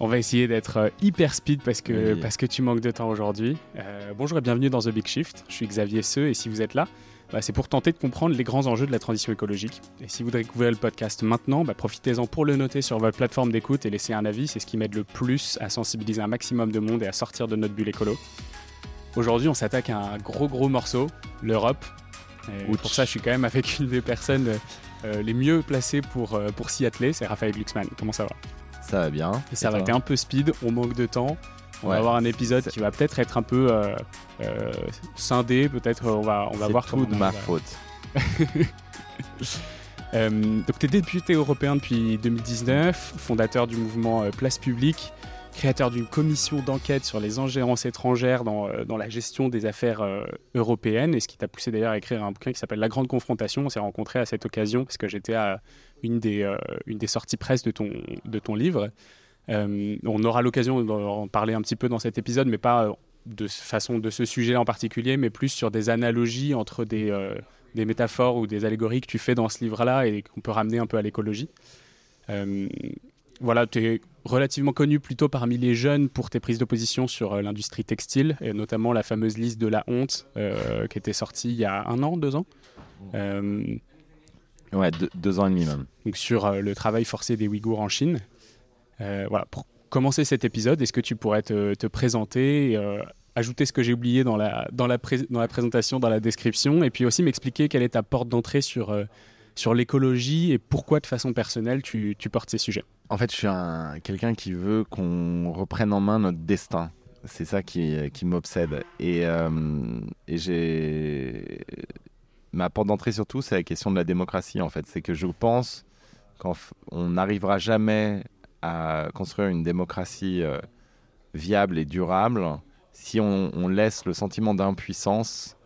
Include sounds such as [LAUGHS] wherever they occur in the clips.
On va essayer d'être euh, hyper speed parce que, Oui. parce que tu manques de temps aujourd'hui. Euh, bonjour et bienvenue dans The Big Shift. Je suis Xavier Seux et si vous êtes là, bah, c'est pour tenter de comprendre les grands enjeux de la transition écologique. Et si vous découvrez le podcast maintenant, bah, profitez-en pour le noter sur votre plateforme d'écoute et laisser un avis. C'est ce qui m'aide le plus à sensibiliser un maximum de monde et à sortir de notre bulle écolo. Aujourd'hui, on s'attaque à un gros gros morceau, l'Europe. Pour ça, je suis quand même avec une des personnes euh, les mieux placées pour, euh, pour s'y atteler, c'est Raphaël Glucksmann. Comment ça va? Ça va bien. et ça Et va être un peu speed, on manque de temps. On va avoir un épisode qui va peut-être être un peu euh, scindé, peut-être on va, on va voir tout de ma va- faute. [LAUGHS] Donc tu es député européen depuis 2019, fondateur du mouvement Place Publique, créateur d'une commission d'enquête sur les ingérences étrangères dans, euh, dans la gestion des affaires euh, européennes, et ce qui t'a poussé d'ailleurs à écrire un bouquin qui s'appelle La Grande Confrontation. On s'est rencontrés à cette occasion parce que j'étais à une des, euh, une des sorties presse de ton, de ton livre. On aura l'occasion d'en parler un petit peu dans cet épisode, mais pas de façon de ce sujet en particulier, mais plus sur des analogies entre des, des métaphores ou des allégories que tu fais dans ce livre-là et qu'on peut ramener un peu à l'écologie. Voilà, tu es relativement connu plutôt parmi les jeunes pour tes prises de position sur euh, l'industrie textile, et notamment la fameuse liste de la honte euh, qui était sortie il y a un an, deux ans. Euh, Ouais, deux, deux ans et demi même. donc sur le travail forcé des Ouïghours en Chine. Voilà, pour commencer cet épisode, est-ce que tu pourrais te, te présenter, et, ajouter ce que j'ai oublié dans la, dans, la pré- dans la présentation, dans la description, et puis aussi m'expliquer quelle est ta porte d'entrée sur, sur l'écologie et pourquoi de façon personnelle tu, tu portes ces sujets En fait, je suis un, quelqu'un qui veut qu'on reprenne en main notre destin. C'est ça qui, qui m'obsède. Et, euh. Ma porte d'entrée, surtout, c'est la question de la démocratie, en fait. C'est que je pense qu'on n'arrivera jamais à construire une démocratie euh, viable et durable si on, on laisse le sentiment d'impuissance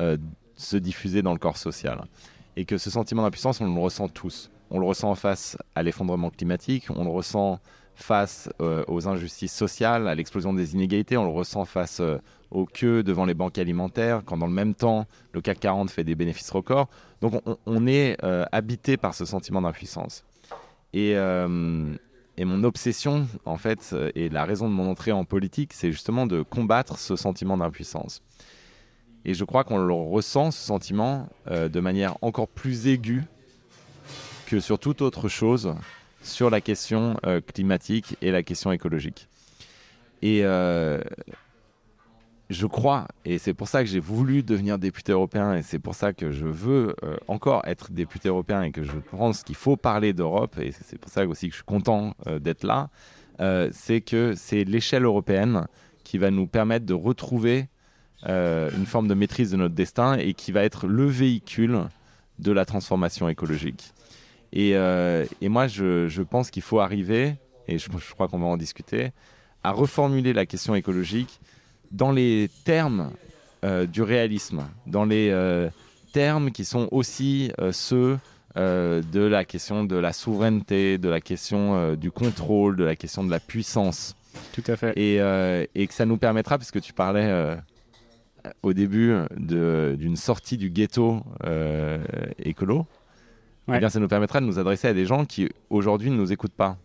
euh, se diffuser dans le corps social. Et que ce sentiment d'impuissance, on le ressent tous. On le ressent face à l'effondrement climatique, on le ressent face euh, aux injustices sociales, à l'explosion des inégalités, on le ressent face euh, aux queues devant les banques alimentaires, quand dans le même temps, le CAC 40 fait des bénéfices records. Donc on, est euh, habité par ce sentiment d'impuissance. Et, mon obsession, en fait, et la raison de mon entrée en politique, c'est justement de combattre ce sentiment d'impuissance. Et je crois qu'on le ressent, ce sentiment, euh, de manière encore plus aiguë que sur toute autre chose sur la question euh, climatique et la question écologique. Et euh, je crois, et c'est pour ça que j'ai voulu devenir député européen, et c'est pour ça que je veux encore être député européen, et que je pense qu'il faut parler d'Europe, et c'est pour ça aussi que je suis content d'être là, c'est que c'est l'échelle européenne qui va nous permettre de retrouver euh, une forme de maîtrise de notre destin, et qui va être le véhicule de la transformation écologique. Et, euh, et moi, je, je pense qu'il faut arriver, et je, je crois qu'on va en discuter, à reformuler la question écologique dans les termes euh, du réalisme, dans les termes qui sont aussi ceux de la question de la souveraineté, de la question du contrôle, de la question de la puissance. Tout à fait. Et, euh, et que ça nous permettra, puisque tu parlais euh, au début de- d'une sortie du ghetto euh, écolo, Ouais. eh bien, ça nous permettra de nous adresser à des gens qui aujourd'hui ne nous écoutent pas,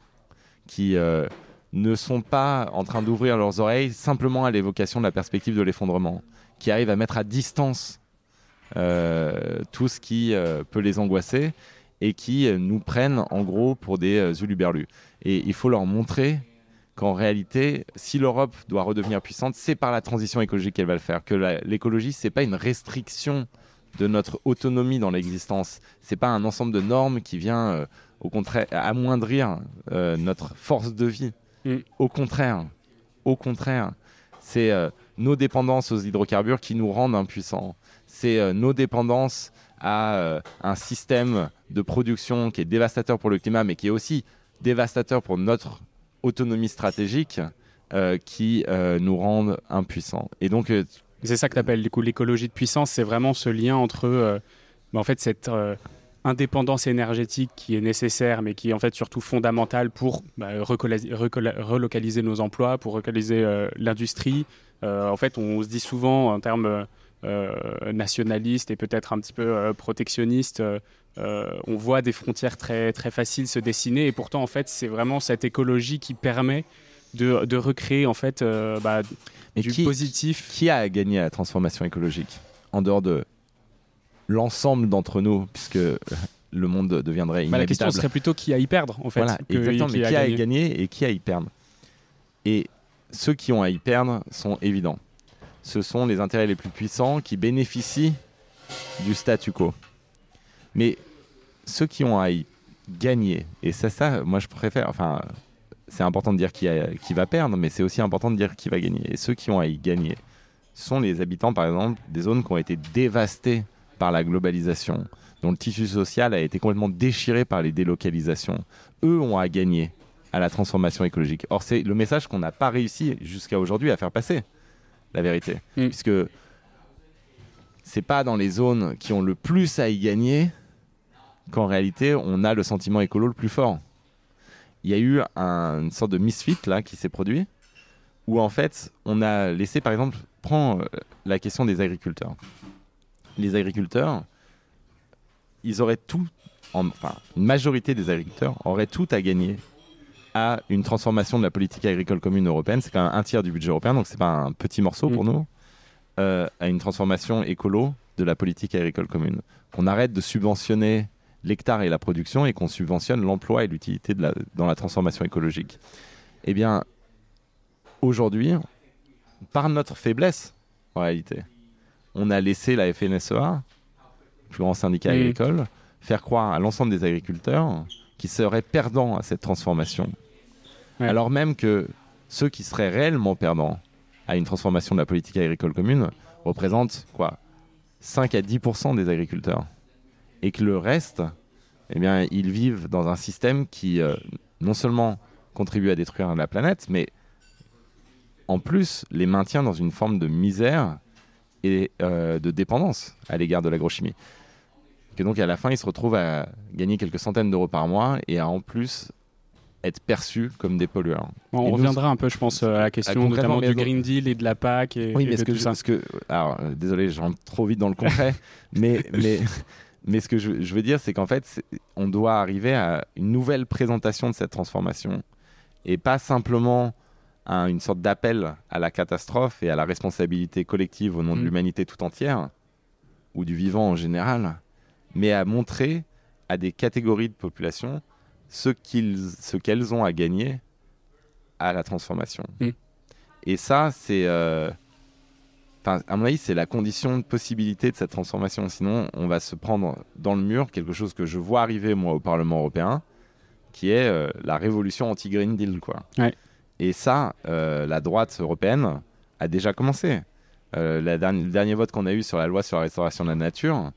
qui euh, ne sont pas en train d'ouvrir leurs oreilles simplement à l'évocation de la perspective de l'effondrement, qui arrivent à mettre à distance euh, tout ce qui euh, peut les angoisser et qui euh, nous prennent en gros pour des euh, uluberlus. Et il faut leur montrer qu'en réalité, si l'Europe doit redevenir puissante, c'est par la transition écologique qu'elle va le faire. Que l'écologie, c'est pas une restriction de notre autonomie dans l'existence. C'est pas un ensemble de normes qui vient, euh, au contraire, amoindrir euh, notre force de vie. Mm. Au contraire, au contraire, c'est euh, nos dépendances aux hydrocarbures qui nous rendent impuissants. C'est nos dépendances à un système de production qui est dévastateur pour le climat, mais qui est aussi dévastateur pour notre autonomie stratégique, euh, qui euh, nous rendent impuissants. Et donc, euh, C'est ça que tu appelles l'écologie de puissance, c'est vraiment ce lien entre bah, en fait, cette indépendance énergétique qui est nécessaire, mais qui est en fait surtout fondamentale pour bah, relocaliser nos emplois, pour relocaliser l'industrie. En fait, on se dit souvent en termes nationalistes et peut-être un petit peu protectionnistes, euh, on voit des frontières très, très faciles se dessiner et pourtant en fait c'est vraiment cette écologie qui permet de, de recréer en fait bah, du qui, positif. Qui a gagné à la transformation écologique en dehors de l'ensemble d'entre nous, puisque le monde deviendrait inévitable. Bah, la question serait plutôt qui a y perdre, en fait. Voilà, exactement, qui mais qui a, gagné et qui a y perdre. Et ceux qui ont à y perdre sont évidents. Ce sont les intérêts les plus puissants qui bénéficient du statu quo. Mais ceux qui ont à y gagner, et c'est ça, moi je préfère, enfin, c'est important de dire qui, qui va perdre, mais c'est aussi important de dire qui va gagner. Et ceux qui ont à y gagner sont les habitants, par exemple, des zones qui ont été dévastées par la globalisation, dont le tissu social a été complètement déchiré par les délocalisations. Eux ont à gagner à la transformation écologique. Or, c'est le message qu'on n'a pas réussi jusqu'à aujourd'hui à faire passer, la vérité. Mm. Puisque c'est pas dans les zones qui ont le plus à y gagner qu'en réalité on a le sentiment écolo le plus fort. Il y a eu une sorte de misfit là qui s'est produit où en fait on a laissé par exemple prends euh, la question des agriculteurs les agriculteurs, ils auraient tout, enfin, une majorité des agriculteurs auraient tout à gagner à une transformation de la politique agricole commune européenne. C'est quand même un tiers du budget européen, donc c'est pas un petit morceau pour nous. Euh, à une transformation écolo de la politique agricole commune. Qu'on arrête de subventionner l'hectare et la production et qu'on subventionne l'emploi et l'utilité dans la transformation écologique. Eh bien, aujourd'hui, par notre faiblesse, en réalité, on a laissé la FNSEA, plus grand syndicat agricole, faire croire à l'ensemble des agriculteurs qu'ils seraient perdants à cette transformation. Alors même que ceux qui seraient réellement perdants à une transformation de la politique agricole commune représentent quoi 5 à 10 des agriculteurs. Et que le reste, eh bien, ils vivent dans un système qui euh, non seulement contribue à détruire la planète, mais en plus les maintient dans une forme de misère et euh, de dépendance à l'égard de l'agrochimie. Que donc à la fin, ils se retrouvent à gagner quelques centaines d'euros par mois et à en plus être perçus comme des pollueurs. on reviendra un peu, je pense, à la question notamment du Green Deal et de la PAC. Et, oui, mais ce que, je, que, alors, euh, désolé, je rentre trop vite dans le concret, [LAUGHS] mais, mais, mais ce que je, je veux dire, c'est qu'en fait, on doit arriver à une nouvelle présentation de cette transformation et pas simplement une sorte d'appel à la catastrophe et à la responsabilité collective au nom de mm. l'humanité tout entière, ou du vivant en général, mais à montrer à des catégories de population ce qu'elles ont à gagner à la transformation. Mm. Et ça, c'est... Euh, à mon avis, c'est la condition de possibilité de cette transformation. Sinon, on va se prendre dans le mur quelque chose que je vois arriver, moi, au Parlement européen, qui est euh, la révolution anti-Green Deal. Quoi. Et ça, euh, la droite européenne a déjà commencé. Euh, le dernier vote qu'on a eu sur la loi sur la restauration de la nature,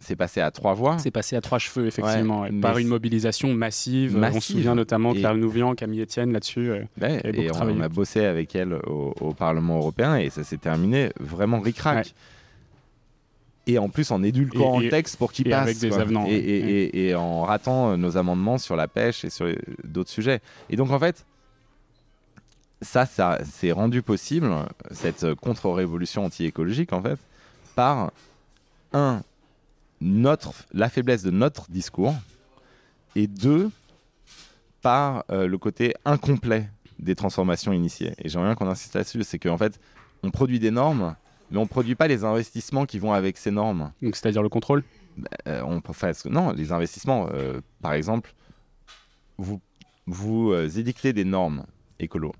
c'est passé à trois voix. C'est passé à trois cheveux, effectivement, par une mobilisation massive. On se souvient notamment Claire Nouvian, Camille Etienne là-dessus. Euh, et on, a bossé avec elle au, Parlement européen et ça s'est terminé vraiment ric-rac. Et en plus en édulcorant le texte pour qu'il passe. Avec des avenants. Et, et, en ratant nos amendements sur la pêche et sur d'autres sujets. Et donc en fait, ça, ça s'est rendu possible, cette contre-révolution anti-écologique, en fait, par, un, notre, la faiblesse de notre discours, et deux, par euh, le côté incomplet des transformations initiées. Et j'aimerais bien qu'on insiste là-dessus, c'est qu'en fait, on produit des normes, mais on ne produit pas les investissements qui vont avec ces normes. Donc, c'est-à-dire le contrôle? Bah, euh, on Non, les investissements, euh, par exemple, vous, vous édictez des normes écolo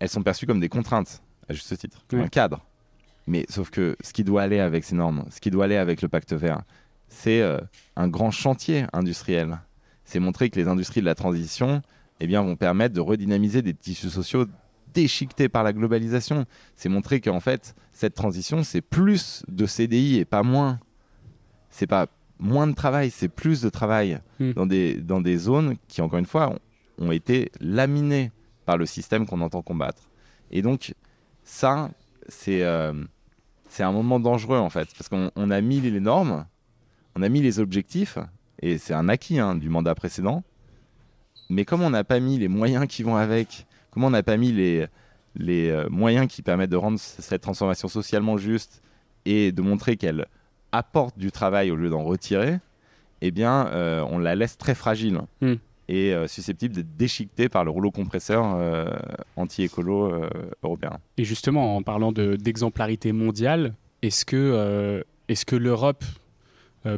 elles sont perçues comme des contraintes, à juste titre, un cadre. Mais sauf que ce qui doit aller avec ces normes, ce qui doit aller avec le pacte vert, c'est euh, un grand chantier industriel. C'est montrer que les industries de la transition eh bien, vont permettre de redynamiser des tissus sociaux déchiquetés par la globalisation. C'est montrer qu'en fait, cette transition, c'est plus de CDI et pas moins. C'est pas moins de travail, c'est plus de travail hmm. dans, des, dans des zones qui, encore une fois, ont été laminées le système qu'on entend combattre. Et donc, ça, c'est euh, c'est un moment dangereux, en fait, parce qu'on a mis les normes, on a mis les objectifs, et c'est un acquis hein, du mandat précédent, mais comme on n'a pas mis les moyens qui vont avec, comme on n'a pas mis les, les euh, moyens qui permettent de rendre cette transformation socialement juste et de montrer qu'elle apporte du travail au lieu d'en retirer, eh bien, euh, on la laisse très fragile Hmm. Et euh, susceptible d'être déchiquetée par le rouleau compresseur euh, anti-écolo euh, européen. Et justement, en parlant de- d'exemplarité mondiale, est-ce que, est-ce que l'Europe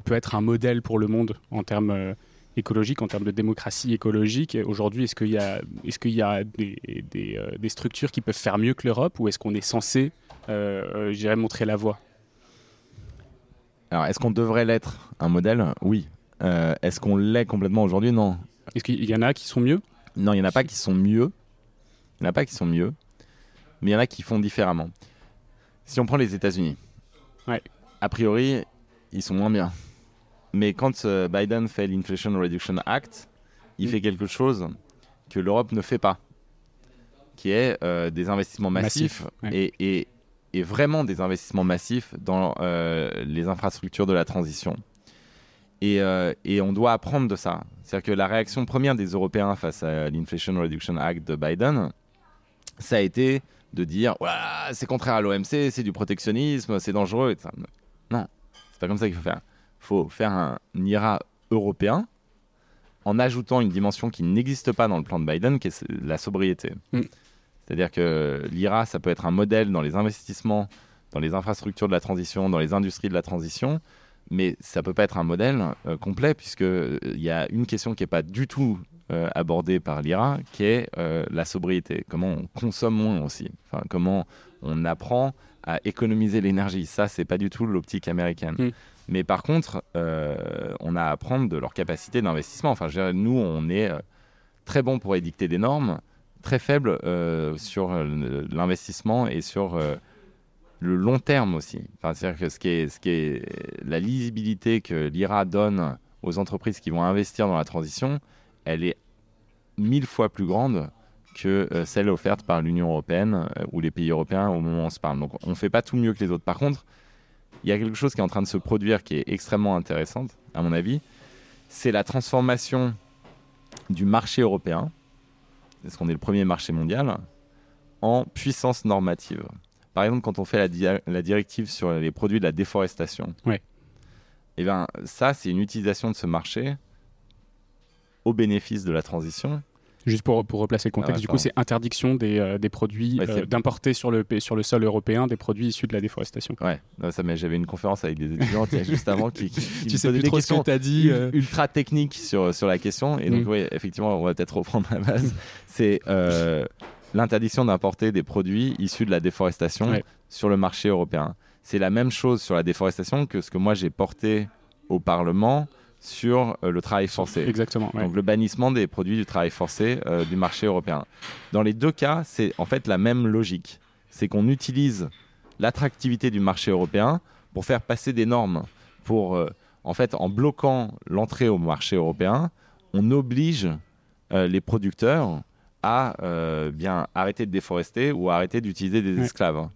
peut être un modèle pour le monde en termes écologiques, en termes de démocratie écologique? Aujourd'hui, est-ce qu'il y a, est-ce qu'il y a des, des, des structures qui peuvent faire mieux que l'Europe ou est-ce qu'on est censé, montrer la voie? Alors, est-ce qu'on devrait l'être un modèle? Oui. Euh, est-ce qu'on l'est complètement aujourd'hui? Non. Est-ce qu'il y en a qui sont mieux Non, il n'y en a pas qui sont mieux. Il n'y en a pas qui sont mieux. Mais il y en a qui font différemment. Si on prend les États-Unis, Ouais. a priori, ils sont moins bien. Mais quand euh, Biden fait l'Inflation Reduction Act, il Mm. fait quelque chose que l'Europe ne fait pas, qui est euh, des investissements massifs Massif, ouais. et, et- et vraiment des investissements massifs dans euh, les infrastructures de la transition. Et, euh, et on doit apprendre de ça. C'est-à-dire que la réaction première des Européens face à l'Inflation Reduction Act de Biden, ça a été de dire voilà, c'est contraire à l'OMC, c'est du protectionnisme, c'est dangereux. Non, c'est pas comme ça qu'il faut faire. Il faut faire un IRA européen en ajoutant une dimension qui n'existe pas dans le plan de Biden, qui est la sobriété. Mm. C'est-à-dire que l'IRA, ça peut être un modèle dans les investissements, dans les infrastructures de la transition, dans les industries de la transition, mais ça peut pas être un modèle euh, complet puisqu'il y a une question qui n'est pas du tout euh, abordée par l'IRA, qui est euh, la sobriété. Comment on consomme moins aussi. Enfin, comment on apprend à économiser l'énergie. Ça, c'est pas du tout l'optique américaine. Mm. Mais par contre, euh, on a à apprendre de leur capacité d'investissement. Enfin, je dirais, nous, on est euh, très bon pour édicter des normes, très faible euh, sur euh, l'investissement et sur euh, le long terme aussi. C'est-à-dire que ce qui est la lisibilité que l'IRA donne aux entreprises qui vont investir dans la transition, elle est mille fois plus grande que euh, celle offerte par l'Union européenne euh, ou les pays européens au moment où on se parle. Donc on ne fait pas tout mieux que les autres. Par contre, il y a quelque chose qui est en train de se produire qui est extrêmement intéressante, à mon avis. C'est la transformation du marché européen, parce qu'on est le premier marché mondial, en puissance normative. Par exemple, quand on fait la, directive sur les produits de la déforestation, Ouais. eh ben, ça, c'est une utilisation de ce marché au bénéfice de la transition. Juste pour, pour replacer le contexte, Ah du coup, c'est interdiction des, euh, des produits, Ouais, euh, d'importer sur le, sur le sol européen des produits issus de la déforestation. Ouais, non, ça, mais j'avais une conférence avec des étudiants juste avant qui, qui, qui Tu me sais plus des trop ce questions que tu as dit. euh, ultra techniques sur, sur la question. Et donc, Mm. oui, effectivement, on va peut-être reprendre la base. [LAUGHS] C'est euh, l'interdiction d'importer des produits issus de la déforestation Ouais. sur le marché européen. C'est la même chose sur la déforestation que ce que moi j'ai porté au Parlement sur euh, le travail forcé. Exactement. ouais. Donc le bannissement des produits du travail forcé euh, du marché européen. Dans les deux cas, c'est en fait la même logique. C'est qu'on utilise l'attractivité du marché européen pour faire passer des normes. Pour, euh, en fait, en bloquant l'entrée au marché européen, on oblige les producteurs à euh, bien arrêter de déforester ou arrêter d'utiliser des Ouais. esclaves.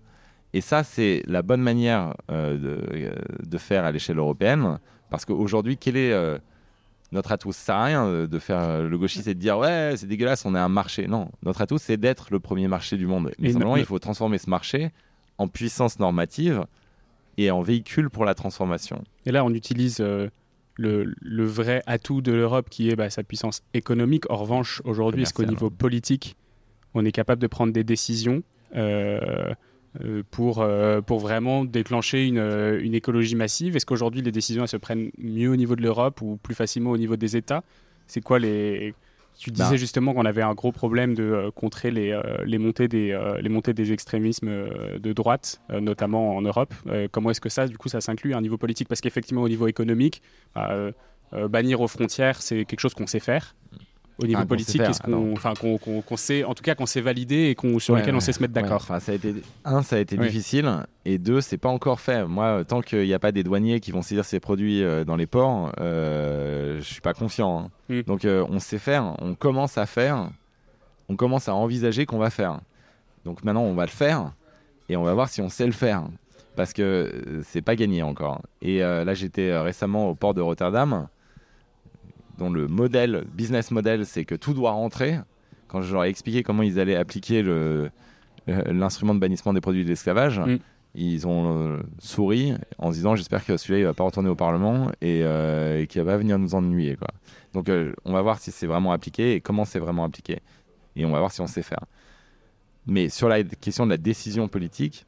Et ça, c'est la bonne manière euh, de, euh, de faire à l'échelle européenne. Parce qu'aujourd'hui, quel est euh, notre atout? Ça sert à rien de faire le gauchiste et de dire ouais, c'est dégueulasse, on est un marché. Non, notre atout, c'est d'être le premier marché du monde. Mais simplement, il faut transformer ce marché en puissance normative et en véhicule pour la transformation. Et là, on utilise le, le vrai atout de l'Europe qui est bah, sa puissance économique. En revanche, aujourd'hui, est-ce qu'au niveau politique, on est capable de prendre des décisions euh, euh, pour, euh, pour vraiment déclencher une, une écologie massive? Est-ce qu'aujourd'hui, les décisions elles se prennent mieux au niveau de l'Europe ou plus facilement au niveau des États? C'est quoi les. Tu disais Bah. justement qu'on avait un gros problème de euh, contrer les, euh, les, montées des, euh, les montées des extrémismes de droite, notamment en Europe. Comment est-ce que ça, du coup, ça s'inclut à un niveau politique? Parce qu'effectivement, au niveau économique, bah, bannir aux frontières, c'est quelque chose qu'on sait faire. Au niveau Ah, politique, qu'on, enfin, qu'on, qu'on- qu'on sait, en tout cas, qu'on sait valider et qu'on, sur Ouais, lequel on sait se mettre Ouais, d'accord. enfin, ça a été un, ça a été Oui. difficile, et deux, c'est pas encore fait. Moi, tant qu'il n'y a pas des douaniers qui vont saisir ces produits euh, dans les ports, euh, je suis pas confiant. hein. Mm. Donc, euh, on sait faire, on commence à faire, on commence à envisager qu'on va faire. Donc maintenant, on va le faire, et on va voir si on sait le faire, parce que euh, c'est pas gagné encore. Et là, j'étais récemment au port de Rotterdam, dont le modèle, business model, c'est que tout doit rentrer. Quand je leur ai expliqué comment ils allaient appliquer euh, l'instrument de bannissement des produits de l'esclavage, Mm. ils ont souri en se disant j'espère que celui-là il va pas retourner au Parlement et, et qu'il va pas venir nous ennuyer. Quoi. Donc on va voir si c'est vraiment appliqué et comment c'est vraiment appliqué. Et on va voir si on sait faire. Mais sur la question de la décision politique,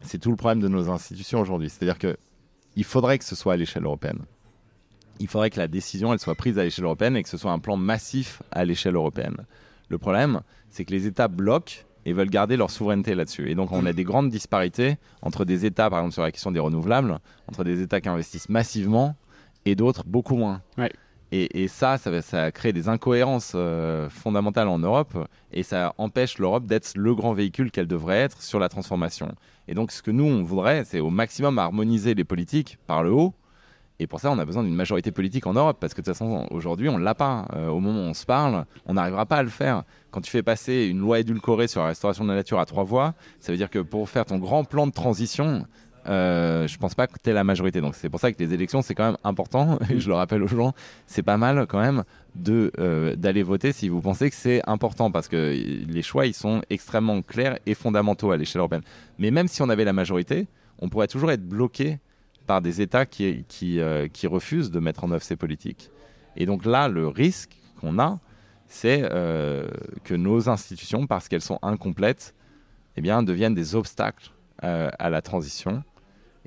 c'est tout le problème de nos institutions aujourd'hui. C'est-à-dire que il faudrait que ce soit à l'échelle européenne. Il faudrait que la décision elle soit prise à l'échelle européenne et que ce soit un plan massif à l'échelle européenne. Le problème, c'est que les États bloquent et veulent garder leur souveraineté là-dessus. Et donc on a des grandes disparités entre des États, par exemple sur la question des renouvelables, entre des États qui investissent massivement et d'autres beaucoup moins. Et, ça, ça, ça crée des incohérences euh, fondamentales en Europe et ça empêche l'Europe d'être le grand véhicule qu'elle devrait être sur la transformation. Et donc, ce que nous, on voudrait, c'est au maximum harmoniser les politiques par le haut. Et pour ça, on a besoin d'une majorité politique en Europe, parce que de toute façon, aujourd'hui, on ne l'a pas. Euh, au moment où on se parle, on n'arrivera pas à le faire. Quand tu fais passer une loi édulcorée sur la restauration de la nature à trois voix, ça veut dire que pour faire ton grand plan de transition, euh, je pense pas que tu la majorité. Donc c'est pour ça que les élections, c'est quand même important. [LAUGHS] Et je le rappelle aux gens, c'est pas mal quand même euh, d'aller voter si vous pensez que c'est important parce que les choix, ils sont extrêmement clairs et fondamentaux à l'échelle européenne. Mais même si on avait la majorité, on pourrait toujours être bloqué par des États qui, qui, euh, qui refusent de mettre en œuvre ces politiques. Et donc là, le risque qu'on a, c'est euh, que nos institutions, parce qu'elles sont incomplètes, eh bien, deviennent des obstacles à la transition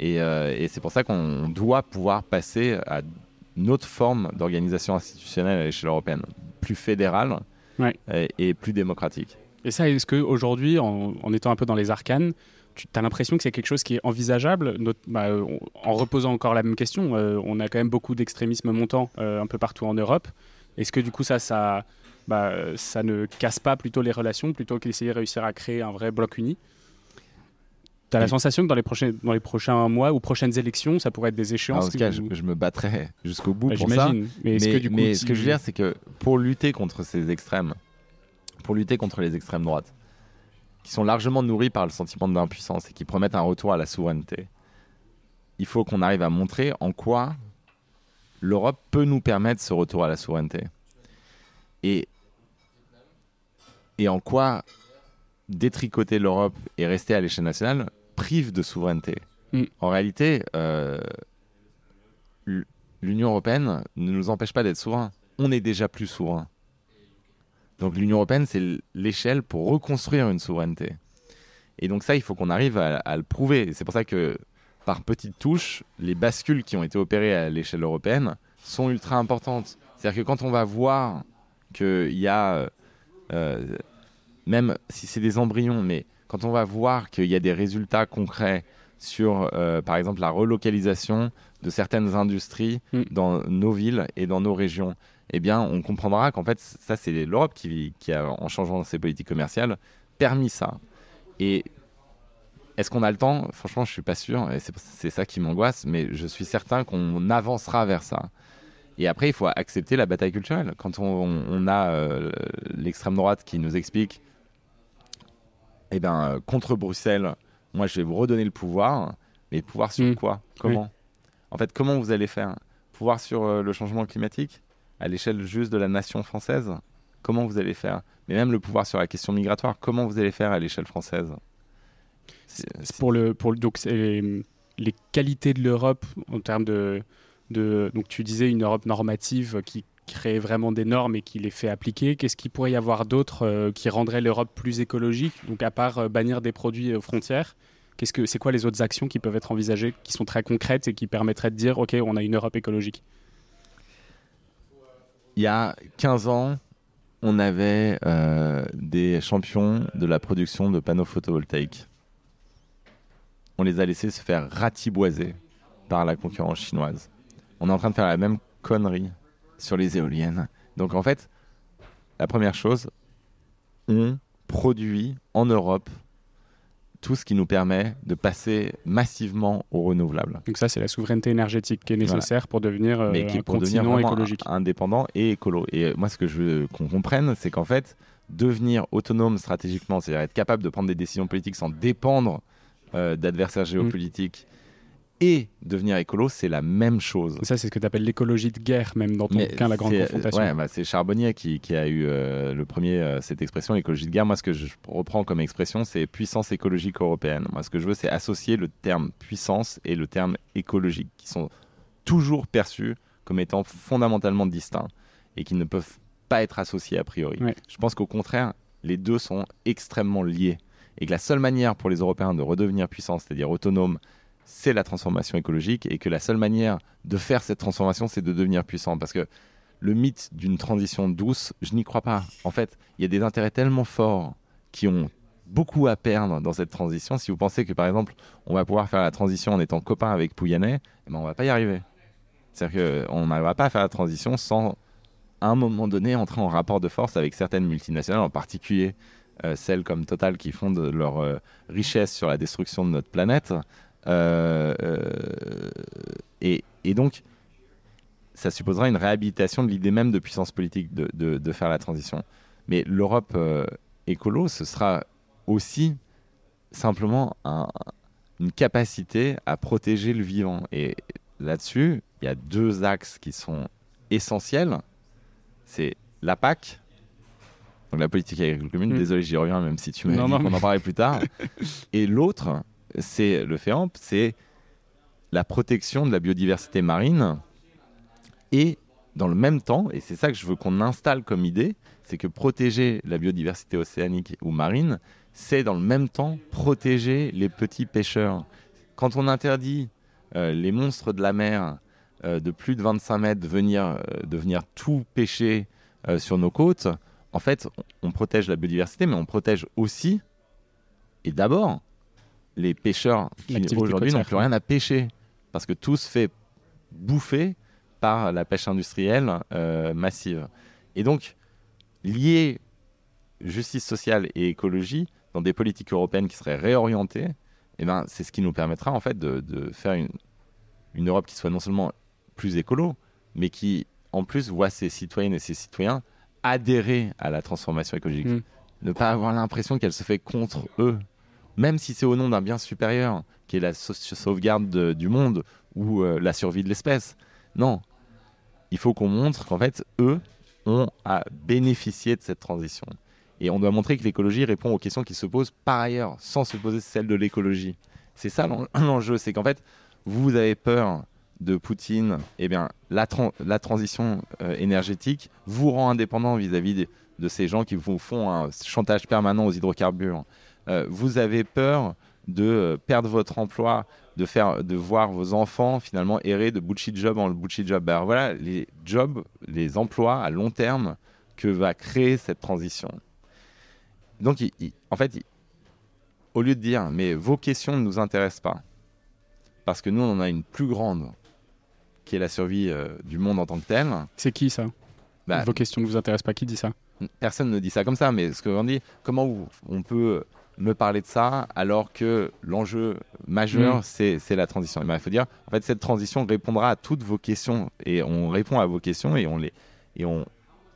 euh, et, c'est pour ça qu'on doit pouvoir passer à une autre forme d'organisation institutionnelle à l'échelle européenne, plus fédérale et, plus démocratique. Et ça, est-ce qu'aujourd'hui, en, en étant un peu dans les arcanes, tu as l'impression que c'est quelque chose qui est envisageable bah, En reposant encore la même question, euh, on a quand même beaucoup d'extrémisme montant euh, un peu partout en Europe. Est-ce que du coup, ça, ça, bah, ça ne casse pas plutôt les relations plutôt qu'essayer de réussir à créer un vrai bloc uni? Tu as la sensation que dans les, prochains, dans les prochains mois ou prochaines élections, ça pourrait être des échéances. En tout cas, je, me battrai jusqu'au bout pour ça. Mais, ce que je veux dire, c'est que pour lutter contre ces extrêmes, pour lutter contre les extrêmes droites, qui sont largement nourris par le sentiment d'impuissance et qui promettent un retour à la souveraineté, il faut qu'on arrive à montrer en quoi l'Europe peut nous permettre ce retour à la souveraineté. Et, et en quoi détricoter l'Europe et rester à l'échelle nationale prive de souveraineté. Mm. En réalité, euh, l'Union européenne ne nous empêche pas d'être souverains. On est déjà plus souverain. Donc l'Union européenne, c'est l'échelle pour reconstruire une souveraineté. Et donc ça, il faut qu'on arrive à, le prouver. C'est pour ça que, par petites touches, les bascules qui ont été opérées à l'échelle européenne sont ultra importantes. C'est-à-dire que quand on va voir qu'il y a, euh, même si c'est des embryons, mais quand on va voir qu'il y a des résultats concrets sur, euh, par exemple, la relocalisation de certaines industries mm. dans nos villes et dans nos régions, eh bien, on comprendra qu'en fait, ça, c'est l'Europe qui, qui, a, en changeant ses politiques commerciales, permis ça. Et est-ce qu'on a le temps? Franchement, je suis pas sûr, et c'est ça qui m'angoisse, mais je suis certain qu'on avancera vers ça. Et après, il faut accepter la bataille culturelle. Quand on, a euh, l'extrême droite qui nous explique eh ben, euh, contre Bruxelles, moi, je vais vous redonner le pouvoir. Mais pouvoir sur mm. quoi? Comment? En fait, comment vous allez faire? Pouvoir sur euh, le changement climatique? À l'échelle juste de la nation française Comment vous allez faire? Mais même le pouvoir sur la question migratoire, comment vous allez faire à l'échelle française? Pour le, pour le, donc, les, les qualités de l'Europe en termes de, de, donc tu disais une Europe normative qui crée vraiment des normes et qui les fait appliquer. Qu'est-ce qu'il pourrait y avoir d'autre euh, qui rendrait l'Europe plus écologique? Donc à part euh, bannir des produits aux frontières, qu'est-ce que c'est quoi les autres actions qui peuvent être envisagées, qui sont très concrètes et qui permettraient de dire ok, on a une Europe écologique? Il y a 15 ans, on avait euh, des champions de la production de panneaux photovoltaïques. On les a laissés se faire ratiboiser par la concurrence chinoise. On est en train de faire la même connerie sur les éoliennes. Donc en fait, la première chose, on produit en Europe tout ce qui nous permet de passer massivement aux renouvelables. Donc ça, c'est la souveraineté énergétique qui est nécessaire pour devenir euh, un continent écologique. indépendant et écolo. Et moi, ce que je veux qu'on comprenne, c'est qu'en fait, devenir autonome stratégiquement, c'est-à-dire être capable de prendre des décisions politiques sans dépendre euh, d'adversaires mmh. Et devenir écolo, c'est la même chose. Ça, c'est ce que tu appelles l'écologie de guerre, même dans ton bouquin, La Grande Confrontation. Ouais, bah, c'est Charbonnier qui, qui, a eu euh, le premier, euh, cette expression, l'écologie de guerre. Moi, ce que je reprends comme expression, c'est puissance écologique européenne. Moi, ce que je veux, c'est associer le terme puissance et le terme écologique, qui sont toujours perçus comme étant fondamentalement distincts et qui ne peuvent pas être associés a priori. Je pense qu'au contraire, les deux sont extrêmement liés et que la seule manière pour les Européens de redevenir puissants, c'est-à-dire autonomes, c'est la transformation écologique et que la seule manière de faire cette transformation, c'est de devenir puissant. Parce que le mythe d'une transition douce, je n'y crois pas. En fait, il y a des intérêts tellement forts qui ont beaucoup à perdre dans cette transition. Si vous pensez que, par exemple, on va pouvoir faire la transition en étant copain avec Pouyanné, eh ben, on va pas y arriver. C'est-à-dire qu'on n'arrivera pas à faire la transition sans, à un moment donné, entrer en rapport de force avec certaines multinationales, en particulier euh, celles comme Total qui fondent leur euh, richesse sur la destruction de notre planète. Euh, et, donc, ça supposera une réhabilitation de l'idée même de puissance politique de, de, faire la transition. Mais l'Europe écolo, ce sera aussi simplement une capacité à protéger le vivant. Et là-dessus, il y a deux axes qui sont essentiels. C'est la PAC, donc la politique agricole commune. Mm. Désolé, j'y reviens, même si tu m'as dit qu'on en parlait plus tard. [LAUGHS] Et l'autre, c'est le FEAMP, c'est la protection de la biodiversité marine. Et dans le même temps, et c'est ça que je veux qu'on installe comme idée, c'est que protéger la biodiversité océanique ou marine, c'est dans le même temps protéger les petits pêcheurs. Quand on interdit euh, les monstres de la mer euh, de plus de 25 mètres euh, de venir tout pêcher sur nos côtes, en fait, on protège la biodiversité, mais on protège aussi, et d'abord, les pêcheurs qui aujourd'hui n'ont plus rien à pêcher, parce que tout se fait bouffer par la pêche industrielle massive. Et donc, lier justice sociale et écologie dans des politiques européennes qui seraient réorientées, eh ben, c'est ce qui nous permettra en fait de, faire une, une, Europe qui soit non seulement plus écolo, mais qui en plus voit ses citoyennes et ses citoyens adhérer à la transformation écologique. Mm. Ne pas avoir l'impression qu'elle se fait contre eux, même si c'est au nom d'un bien supérieur, qui est la sauvegarde du monde ou euh, la survie de l'espèce. Non, il faut qu'on montre qu'en fait, eux ont à bénéficier de cette transition. Et on doit montrer que l'écologie répond aux questions qui se posent par ailleurs, sans se poser celles de l'écologie. C'est ça [CLEARS THROAT] l'enjeu, c'est qu'en fait, vous avez peur de Poutine, eh bien, la, transition euh, énergétique vous rend indépendant vis-à-vis de, ces gens qui vous font un chantage permanent aux hydrocarbures. Euh, vous avez peur de euh, perdre votre emploi, de, faire, de voir vos enfants finalement errer de bullshit job en bullshit job. Ben, voilà les jobs, les emplois à long terme que va créer cette transition. Donc, en fait, au lieu de dire, mais vos questions ne nous intéressent pas, parce que nous, on en a une plus grande, qui est la survie euh, du monde en tant que tel. C'est qui ça? Bah, Vos questions ne vous intéressent pas, qui dit ça? Personne ne dit ça comme ça, mais ce que on dit, comment on peut me parler de ça alors que l'enjeu majeur, mm. c'est la transition. Ben, il faut dire, en fait, cette transition répondra à toutes vos questions et on répond à vos questions et on, les, et on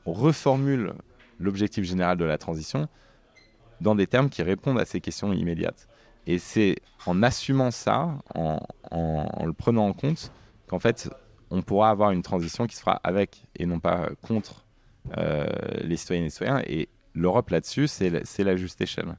reformule l'objectif général de la transition dans des termes qui répondent à ces questions immédiates. Et c'est en assumant ça, en, le prenant en compte, qu'en fait, on pourra avoir une transition qui se fera avec et non pas contre euh, les citoyennes et les citoyens. Et l'Europe là-dessus, c'est la, juste échelle.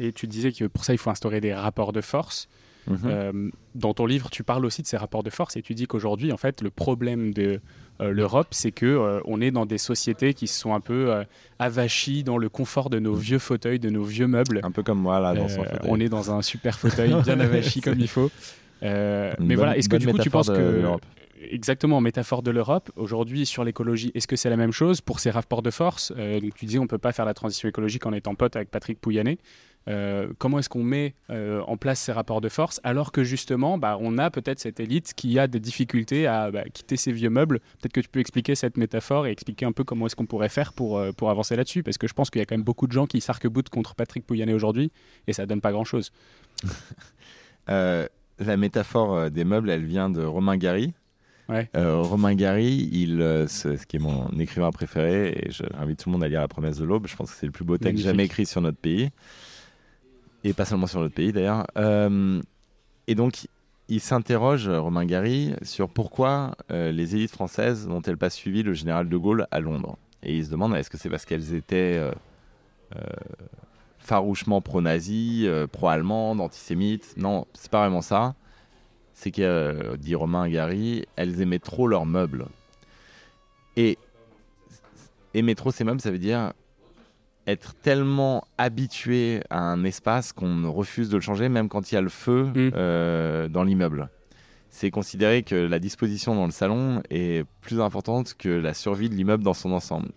Et tu disais que pour ça, il faut instaurer des rapports de force. Mhm. Euh, dans ton livre, tu parles aussi de ces rapports de force et tu dis qu'aujourd'hui, en fait, le problème de euh, l'Europe, c'est que euh, on est dans des sociétés qui sont un peu avachies dans le confort de nos vieux fauteuils, de nos vieux meubles. Un peu comme moi là, dans son fauteuil. On est dans un super [LAUGHS] fauteuil bien avachi comme il faut. mais voilà, est-ce que du coup tu penses que exactement, métaphore de l'Europe. Aujourd'hui, sur l'écologie, est-ce que c'est la même chose pour ces rapports de force? Tu disais, on ne peut pas faire la transition écologique en étant pote avec Patrick Pouyanné. Euh, comment est-ce qu'on met euh, en place ces rapports de force alors que justement bah, on a peut-être cette élite qui a des difficultés à bah, quitter ses vieux meubles? Peut-être que tu peux expliquer cette métaphore et expliquer un peu comment est-ce qu'on pourrait faire pour, euh, pour avancer là-dessus parce que je pense qu'il y a quand même beaucoup de gens qui s'arc-boutent contre Patrick Pouyanné aujourd'hui et ça donne pas grand-chose [LAUGHS] la métaphore des meubles elle vient de Romain Gary Romain Gary, il, ce qui est mon écrivain préféré, et j'invite tout le monde à lire La promesse de l'aube. Je pense que c'est le plus beau texte jamais écrit sur notre pays et pas seulement sur notre pays d'ailleurs. Euh, et donc, il s'interroge, Romain Gary, sur pourquoi les élites françaises n'ont-elles pas suivi le général de Gaulle à Londres? Et il se demande est-ce que c'est parce qu'elles étaient farouchement pro-nazis, pro-allemandes, antisémites? Non, c'est pas vraiment ça. C'est que, dit Romain Gary, elles aimaient trop leurs meubles. Et aimer trop ces meubles, ça veut dire être tellement habitué à un espace qu'on refuse de le changer, même quand il y a le feu mm. euh, dans l'immeuble. C'est considérer que la disposition dans le salon est plus importante que la survie de l'immeuble dans son ensemble.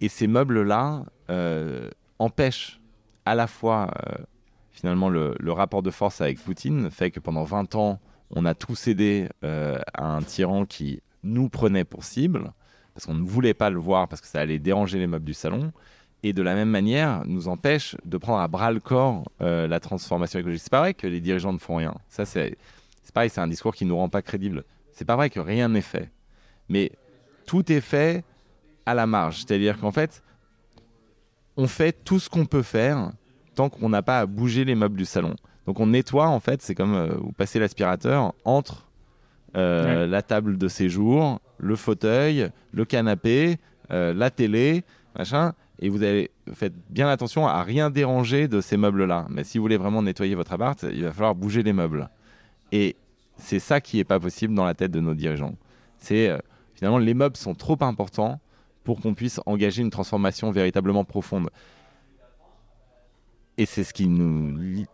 Et ces meubles-là euh, empêchent à la fois, euh, finalement, le, rapport de force avec Poutine, fait que pendant 20 ans, on a tout cédé à un tyran qui nous prenait pour cible, parce qu'on ne voulait pas le voir, parce que ça allait déranger les meubles du salon, et de la même manière nous empêche de prendre à bras le corps euh, la transformation écologique. C'est pas vrai que les dirigeants ne font rien. Ça, c'est pareil, c'est un discours qui ne nous rend pas crédibles. C'est pas vrai que rien n'est fait. Mais tout est fait à la marge. C'est-à-dire qu'en fait, on fait tout ce qu'on peut faire tant qu'on n'a pas à bouger les meubles du salon. Donc on nettoie, en fait, c'est comme euh, vous passez l'aspirateur entre euh, la table de séjour, le fauteuil, le canapé, euh, la télé, machin. Et vous faites bien attention à rien déranger de ces meubles-là. Mais si vous voulez vraiment nettoyer votre appart, il va falloir bouger les meubles. Et c'est ça qui n'est pas possible dans la tête de nos dirigeants. C'est finalement les meubles sont trop importants pour qu'on puisse engager une transformation véritablement profonde. Et c'est ce qui nous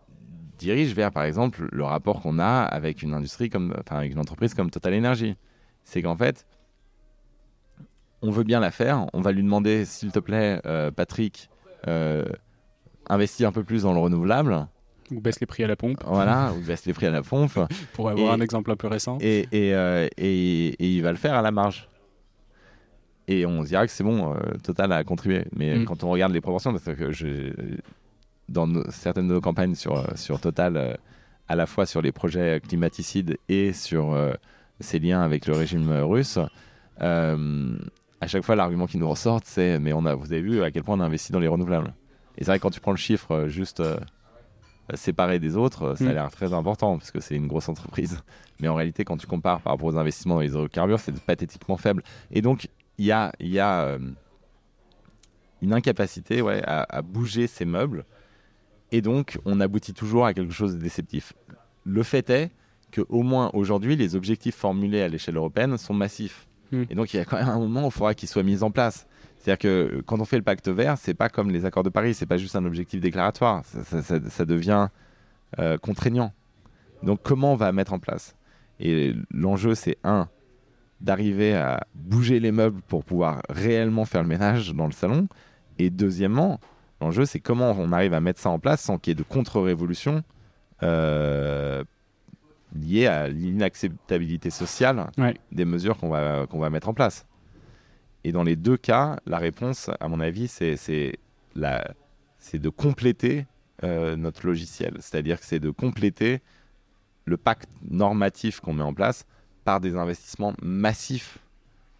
dirige vers, par exemple, le rapport qu'on a avec une industrie comme, enfin, avec une entreprise comme Total Energy. C'est qu'en fait, on veut bien la faire. On va lui demander, s'il te plaît, euh, Patrick, euh, investir un peu plus dans le renouvelable. Ou baisse les prix à la pompe. Voilà, ou baisse les prix à la pompe. [LAUGHS] Pour avoir un exemple un peu récent. Et, euh, et, et, il va le faire à la marge. Et on se dira que c'est bon, Total a contribué. Mais mm. quand on regarde les proportions, parce que je, dans certaines de nos campagnes sur, euh, sur Total, euh, à la fois sur les projets climaticides et sur euh, ses liens avec le régime russe, à chaque fois, l'argument qui nous ressort, c'est mais on a, vous avez vu à quel point on a investi dans les renouvelables. Et c'est vrai que quand tu prends le chiffre juste séparé des autres, ça a mm. l'air très important parce que c'est une grosse entreprise. [LAUGHS] Mais en réalité, quand tu compares par rapport aux investissements dans les hydrocarbures, c'est pathétiquement faible. Et donc, il y a, y a une incapacité ouais, à, à, bouger ces meubles et donc, on aboutit toujours à quelque chose de déceptif. Le fait est qu'au moins aujourd'hui, les objectifs formulés à l'échelle européenne sont massifs. Hmm. Et donc, il y a quand même un moment où il faudra qu'ils soient mis en place. C'est-à-dire que quand on fait le pacte vert, c'est pas comme les accords de Paris, c'est pas juste un objectif déclaratoire, ça, devient euh, contraignant. Donc, comment on va mettre en place? Et l'enjeu, c'est un, d'arriver à bouger les meubles pour pouvoir réellement faire le ménage dans le salon. Et deuxièmement, L'enjeu, c'est comment on arrive à mettre ça en place sans qu'il y ait de contre-révolution euh, liée à l'inacceptabilité sociale des mesures qu'on va, qu'on va mettre en place. Et dans les deux cas, la réponse, à mon avis, c'est de compléter euh, notre logiciel. C'est-à-dire que c'est de compléter le pacte normatif qu'on met en place par des investissements massifs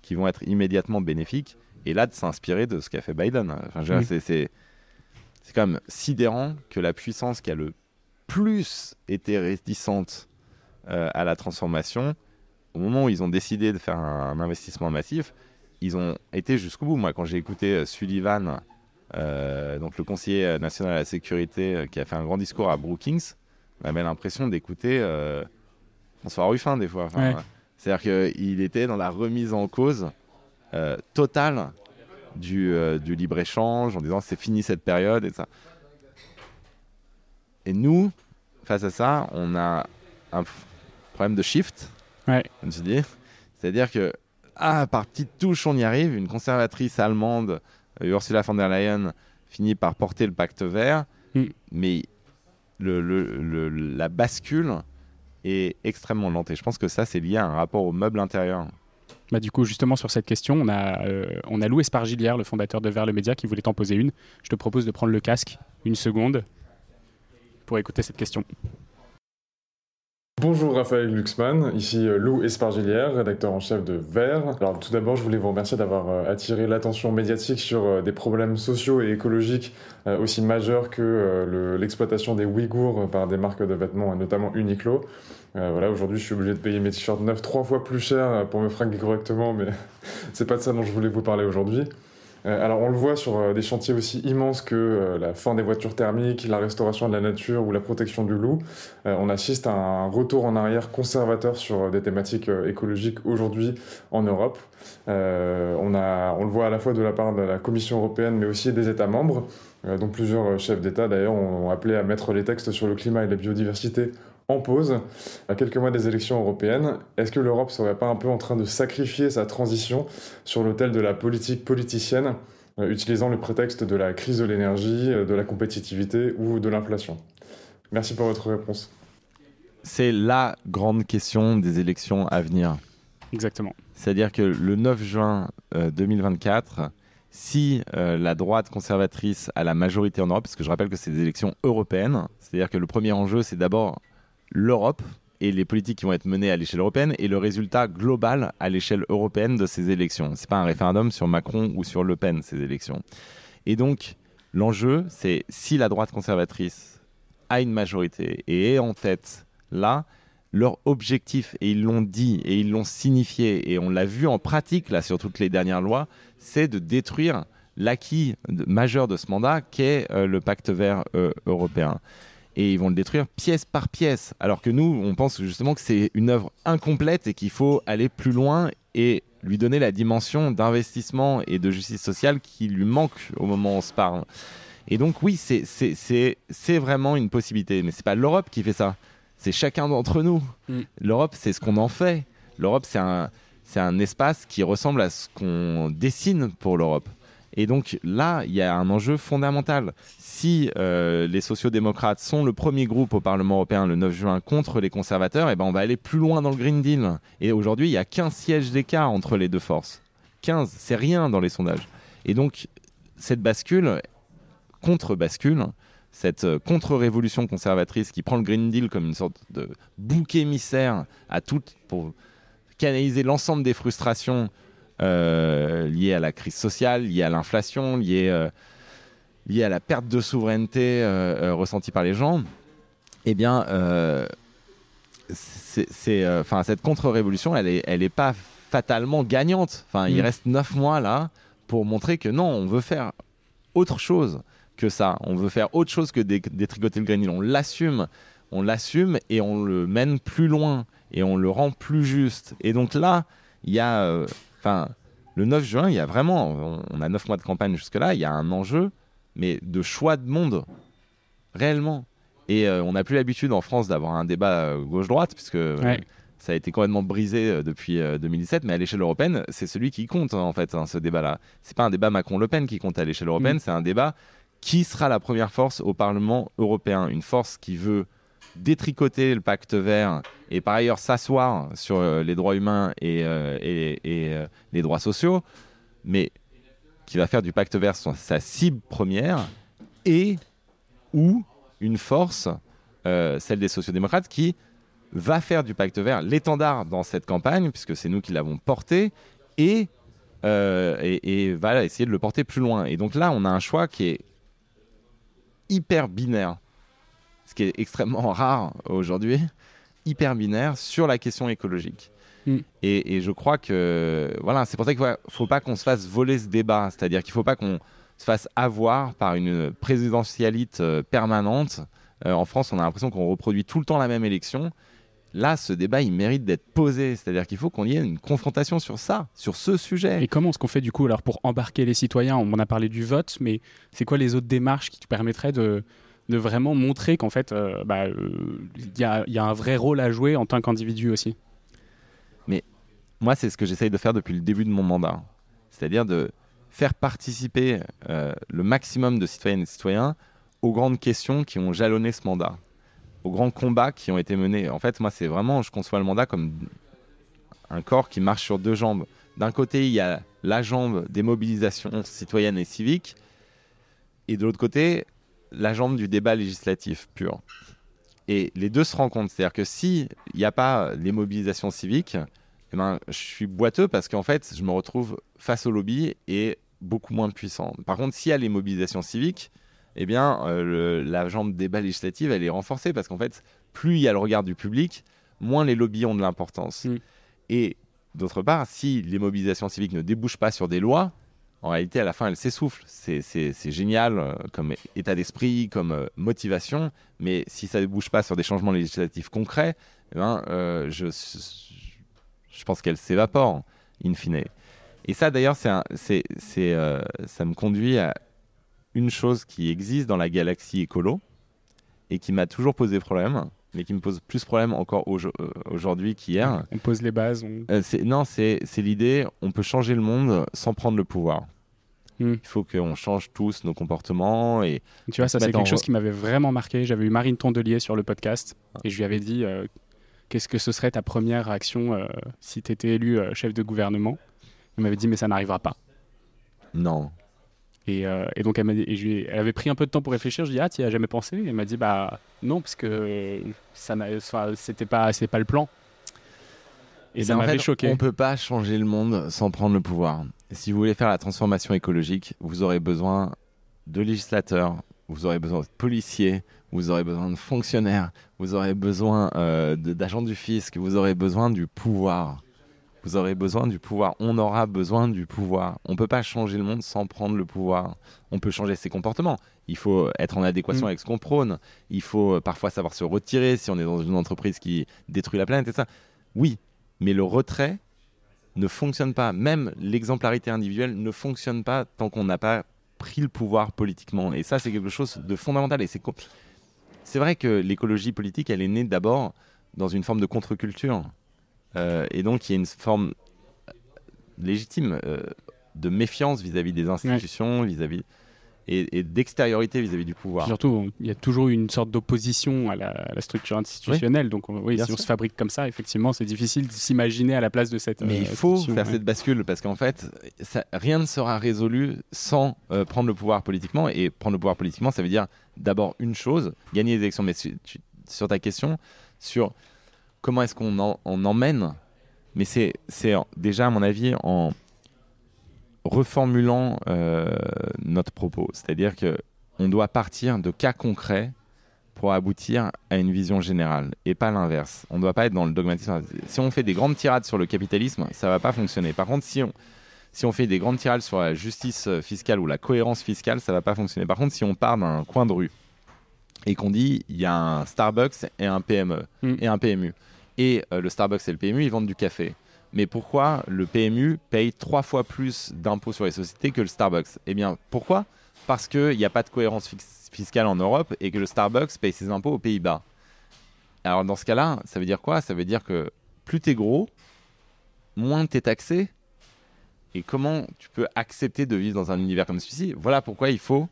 qui vont être immédiatement bénéfiques et là de s'inspirer de ce qu'a fait Biden. Enfin, c'est c'est quand même sidérant que la puissance qui a le plus été réticente euh, à la transformation, au moment où ils ont décidé de faire un, investissement massif, ils ont été jusqu'au bout. Moi, quand j'ai écouté euh, Sullivan, euh, donc le conseiller national à la sécurité, qui a fait un grand discours à Brookings, j'avais l'impression d'écouter François Ruffin des fois. C'est-à-dire qu'il était dans la remise en cause totale du, euh, du libre-échange en disant c'est fini cette période et ça. Et nous, face à ça, on a un problème de shift, ouais. comme tu dis. C'est-à-dire que, ah, par petite touche, on y arrive. Une conservatrice allemande, euh, Ursula von der Leyen, finit par porter le pacte vert, mm. mais le, le, la bascule est extrêmement lente. Et je pense que ça, c'est lié à un rapport au meuble intérieur. Bah, du coup, justement, sur cette question, on a, euh, on Espargilière, le fondateur de Vers le Média, qui voulait t'en poser une. Je te propose de prendre le casque une seconde pour écouter cette question. Bonjour Raphaël Luxman, ici euh, Lou Espargilière, rédacteur en chef de Vert. Alors tout d'abord, je voulais vous remercier d'avoir euh, attiré l'attention médiatique sur euh, des problèmes sociaux et écologiques aussi majeurs que l'exploitation des Ouïghours par des marques de vêtements, notamment Uniqlo. Voilà, aujourd'hui, je suis obligé de payer mes t-shirts neufs trois fois plus cher pour me fringuer correctement, mais [LAUGHS] c'est pas de ça dont je voulais vous parler aujourd'hui. Euh, alors on le voit sur euh, des chantiers aussi immenses que euh, la fin des voitures thermiques, la restauration de la nature ou la protection du loup. on assiste à un retour en arrière conservateur sur des thématiques écologiques aujourd'hui en Europe. on, on le voit à la fois de la part de la Commission européenne mais aussi des États membres, dont plusieurs chefs d'État d'ailleurs ont appelé à mettre les textes sur le climat et la biodiversité en pause, à quelques mois des élections européennes. Est-ce que l'Europe serait pas un peu en train de sacrifier sa transition sur l'autel de la politique politicienne, euh, utilisant le prétexte de la crise de l'énergie, euh, de la compétitivité ou de l'inflation? Merci pour votre réponse. C'est la grande question des élections à venir. Exactement. C'est-à-dire que le 9 juin 2024, euh, si la droite conservatrice a la majorité en Europe, parce que je rappelle que c'est des élections européennes, c'est-à-dire que le premier enjeu, c'est d'abord l'Europe et les politiques qui vont être menées à l'échelle européenne et le résultat global à l'échelle européenne de ces élections. Ce n'est pas un référendum sur Macron ou sur Le Pen, ces élections. Et donc, l'enjeu, c'est si la droite conservatrice a une majorité et est en tête là, leur objectif, et ils l'ont dit et ils l'ont signifié, et on l'a vu en pratique là sur toutes les dernières lois, c'est de détruire l'acquis majeur de ce mandat qu'est euh, le pacte vert euh, européen et ils vont le détruire pièce par pièce. Alors que nous, on pense justement que c'est une œuvre incomplète et qu'il faut aller plus loin et lui donner la dimension d'investissement et de justice sociale qui lui manque au moment où on se parle. Et donc oui, c'est vraiment une possibilité, mais c'est pas l'Europe qui fait ça, c'est chacun d'entre nous. Mm. L'Europe, c'est ce qu'on en fait. L'Europe, c'est un, un espace qui ressemble à ce qu'on dessine pour l'Europe. Et donc là, il y a un enjeu fondamental. Si euh, les sociodémocrates sont le premier groupe au Parlement européen le 9 juin contre les conservateurs, eh ben on va aller plus loin dans le Green Deal. Et aujourd'hui, il y a 15 sièges d'écart entre les deux forces. 15, c'est rien dans les sondages. Et donc, cette bascule, contre-bascule, cette euh, contre-révolution conservatrice qui prend le Green Deal comme une sorte de bouc émissaire à tout pour canaliser l'ensemble des frustrations liées à la crise sociale, liées à l'inflation, liées, euh, à la perte de souveraineté euh, ressentie par les gens, eh bien, c'est, enfin, cette contre-révolution, elle n'est elle est pas fatalement gagnante. Enfin, il mm. reste neuf mois là pour montrer que non, on veut faire autre chose que ça. On veut faire autre chose que détricoter le Green On l'assume, on l'assume et on le mène plus loin et on le rend plus juste. Et donc là, il y a Enfin, le 9 juin, il y a vraiment, on a 9 mois de campagne jusque-là, il y a un enjeu, mais de choix de monde, réellement. Et euh, on n'a plus l'habitude en France d'avoir un débat euh, gauche-droite, puisque euh, ça a été complètement brisé depuis 2017, mais à l'échelle européenne, c'est celui qui compte, en fait, hein, ce débat-là. C'est pas un débat Macron-Le Pen qui compte à l'échelle européenne, mm. c'est un débat qui sera la première force au Parlement européen, une force qui veut détricoter le pacte vert et par ailleurs s'asseoir sur euh, les droits humains et, euh, euh, les droits sociaux, mais qui va faire du pacte vert sa cible première et ou une force, celle des sociodémocrates, qui va faire du pacte vert l'étendard dans cette campagne, puisque c'est nous qui l'avons porté, et, et, va essayer de le porter plus loin. Et donc là, on a un choix qui est hyper binaire ce qui est extrêmement [LAUGHS] rare aujourd'hui, hyper binaire sur la question écologique. Mm. Et, je crois que voilà, c'est pour ça qu'il ne faut, pas qu'on se fasse voler ce débat, c'est-à-dire qu'il ne faut pas qu'on se fasse avoir par une présidentialite euh, permanente. Euh, en France, on a l'impression qu'on reproduit tout le temps la même élection. Là, ce débat, il mérite d'être posé. C'est-à-dire qu'il faut qu'on y ait une confrontation sur ça, sur ce sujet. Et comment est-ce qu'on fait du coup alors pour embarquer les citoyens? On a parlé du vote, mais c'est quoi les autres démarches qui te permettraient de, de vraiment montrer qu'en fait, euh, bah, euh, il y, a, un vrai rôle à jouer en tant qu'individu aussi. Mais moi, c'est ce que j'essaye de faire depuis le début de mon mandat. C'est-à-dire de faire participer euh, le maximum de citoyennes et citoyens aux grandes questions qui ont jalonné ce mandat, aux grands combats qui ont été menés. En fait, moi, c'est vraiment, je conçois le mandat comme un corps qui marche sur deux jambes. D'un côté, il y a la jambe des mobilisations citoyennes et civiques, et de l'autre côté, la jambe du débat législatif pur. Et les deux se rencontrent. C'est-à-dire que s'il n'y a pas les mobilisations civiques, eh ben, je suis boiteux parce qu'en fait, je me retrouve face au lobby et beaucoup moins puissant. Par contre, s'il y a les mobilisations civiques, eh bien, euh, la jambe débat législative, elle est renforcée parce qu'en fait, plus il y a le regard du public, moins les lobbies ont de l'importance. Mm. Et d'autre part, si les mobilisations civiques ne débouchent pas sur des lois, en réalité, à la fin, elles s'essoufflent. C'est génial euh, comme état d'esprit, comme euh, motivation, mais si ça ne débouche pas sur des changements législatifs concrets, eh ben, je, je pense qu'elles s'évaporent, in fine. Et ça, d'ailleurs, euh, ça me conduit à une chose qui existe dans la galaxie écolo et qui m'a toujours posé problème, mais qui me pose plus problème encore euh, aujourd'hui qu'hier. On pose les bases. Euh, non, c'est, l'idée, on peut changer le monde sans prendre le pouvoir. Hmm. Il faut qu'on change tous nos comportements. Et tu vois, ça, c'est quelque chose qui m'avait vraiment marqué. J'avais eu Marine Tondelier sur le podcast et je lui avais dit qu'est-ce que ce serait ta première action si tu étais élu chef de gouvernement? Elle m'avait dit, mais ça n'arrivera pas. Non. Et, euh, donc, elle, et elle avait pris un peu de temps pour réfléchir. Je dis, ah, tu n'y as jamais pensé? Elle m'a dit, bah non, parce que ça c'était pas, pas le plan. Et, ça m'avait choqué. On ne peut pas changer le monde sans prendre le pouvoir. Si vous voulez faire la transformation écologique, vous aurez besoin de législateurs, vous aurez besoin de policiers, vous aurez besoin de fonctionnaires, vous aurez besoin euh, d'agents du fisc, vous aurez besoin du pouvoir. Vous aurez besoin du pouvoir. On aura besoin du pouvoir. On ne peut pas changer le monde sans prendre le pouvoir. On peut changer ses comportements. Il faut être en adéquation mm. avec ce qu'on prône. Il faut euh, parfois savoir se retirer si on est dans une entreprise qui détruit la planète et ça. Oui, mais le retrait ne fonctionne pas. Même l'exemplarité individuelle ne fonctionne pas tant qu'on n'a pas pris le pouvoir politiquement. Et ça, c'est quelque chose de fondamental. Et c'est c'est vrai que l'écologie politique, elle est née d'abord dans une forme de contre-culture. Euh, et donc, il y a une forme légitime euh, de méfiance vis-à-vis des institutions, vis-à-vis et, d'extériorité vis-à-vis du pouvoir. Surtout, il y a toujours une sorte d'opposition à, la, structure institutionnelle. Donc, oui, si on se fabrique comme ça, effectivement, c'est difficile de s'imaginer à la place de cette. Mais il euh, faut faire cette bascule parce qu'en fait, ça, rien ne sera résolu sans prendre le pouvoir politiquement. Et prendre le pouvoir politiquement, ça veut dire d'abord une chose gagner les élections. Mais sur ta question, sur comment est-ce qu'on en, emmène Mais c'est déjà, à mon avis, en reformulant euh, notre propos. C'est-à-dire que on doit partir de cas concrets pour aboutir à une vision générale et pas l'inverse. On ne doit pas être dans le dogmatisme. Si on fait des grandes tirades sur le capitalisme, ça va pas fonctionner. Par contre, si on, si on fait des grandes tirades sur la justice fiscale ou la cohérence fiscale, ça va pas fonctionner. Par contre, si on part d'un coin de rue et qu'on dit il y a un Starbucks et un PME hmm. et un PMU, et euh, le Starbucks et le PMU, ils vendent du café. Mais pourquoi le PMU paye trois fois plus d'impôts sur les sociétés que le Starbucks? Eh bien, pourquoi? Parce qu'il n'y a pas de cohérence fiscale en Europe et que le Starbucks paye ses impôts aux Pays-Bas. Alors, dans ce cas-là, ça veut dire quoi? Ça veut dire que plus tu es gros, moins tu es taxé. Et comment tu peux accepter de vivre dans un univers comme celui-ci? Voilà pourquoi il faut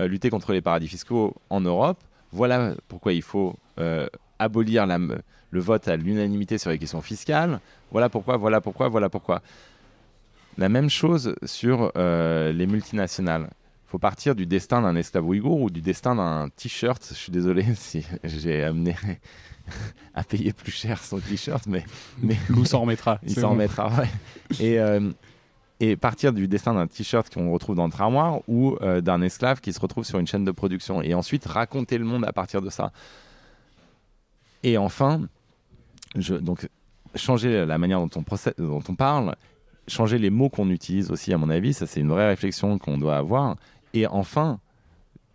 euh, lutter contre les paradis fiscaux en Europe. Voilà pourquoi il faut euh, abolir la, le vote à l'unanimité sur les questions fiscales. Voilà pourquoi, voilà pourquoi, voilà pourquoi. La même chose sur euh, les multinationales. Il faut partir du destin d'un esclave ouïghour ou du destin d'un t-shirt. Je suis désolé [LAUGHS] si j'ai amené [LAUGHS] à payer plus cher son t-shirt, mais, mais Lou s'en remettra. [LAUGHS] Il s'en remettra, ouais. Et, euh, et partir du destin d'un t-shirt qu'on retrouve dans le armoire ou euh, d'un esclave qui se retrouve sur une chaîne de production. Et ensuite raconter le monde à partir de ça. Et enfin, donc changer la manière dont on, dont on parle, changer les mots qu'on utilise aussi, à mon avis, ça c'est une vraie réflexion qu'on doit avoir. Et enfin,